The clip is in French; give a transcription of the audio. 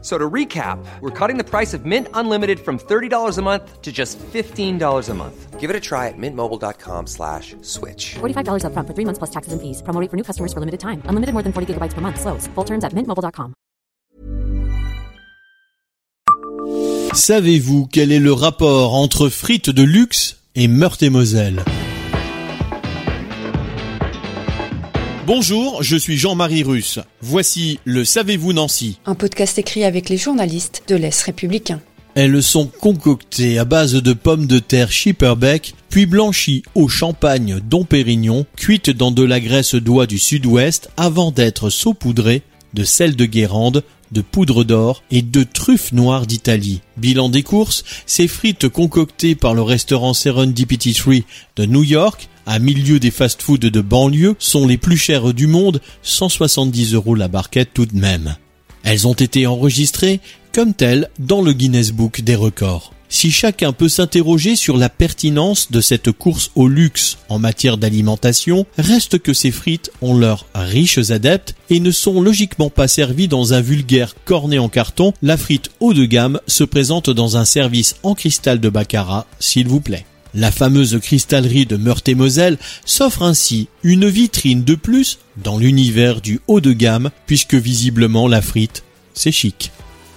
So to recap, we're cutting the price of Mint Unlimited from $30 a month to just $15 a month. Give it a try at mintmobile.com slash switch. $45 upfront for three months plus taxes and fees. Promo rate for new customers for limited time. Unlimited more than 40 gigabytes per month. Slows. Full terms at mintmobile.com. Savez-vous quel est le rapport entre frites de luxe et Meurthe-et-Moselle Bonjour, je suis Jean-Marie Russe. Voici le Savez-vous Nancy Un podcast écrit avec les journalistes de l'Est républicain. Elles sont concoctées à base de pommes de terre Schipperbeck, puis blanchies au champagne Dom Pérignon, cuites dans de la graisse d'oie du sud-ouest avant d'être saupoudrées de sel de Guérande, de poudre d'or et de truffes noires d'Italie. Bilan des courses, ces frites concoctées par le restaurant Serendipity Tree de New York, à milieu des fast-foods de banlieue, sont les plus chères du monde, 170 euros la barquette tout de même. Elles ont été enregistrées comme telles dans le Guinness Book des records. Si chacun peut s'interroger sur la pertinence de cette course au luxe en matière d'alimentation, reste que ces frites ont leurs riches adeptes et ne sont logiquement pas servies dans un vulgaire cornet en carton. La frite haut de gamme se présente dans un service en cristal de baccarat, s'il vous plaît. La fameuse cristallerie de Meurthe-et-Moselle s'offre ainsi une vitrine de plus dans l'univers du haut de gamme puisque visiblement la frite, c'est chic.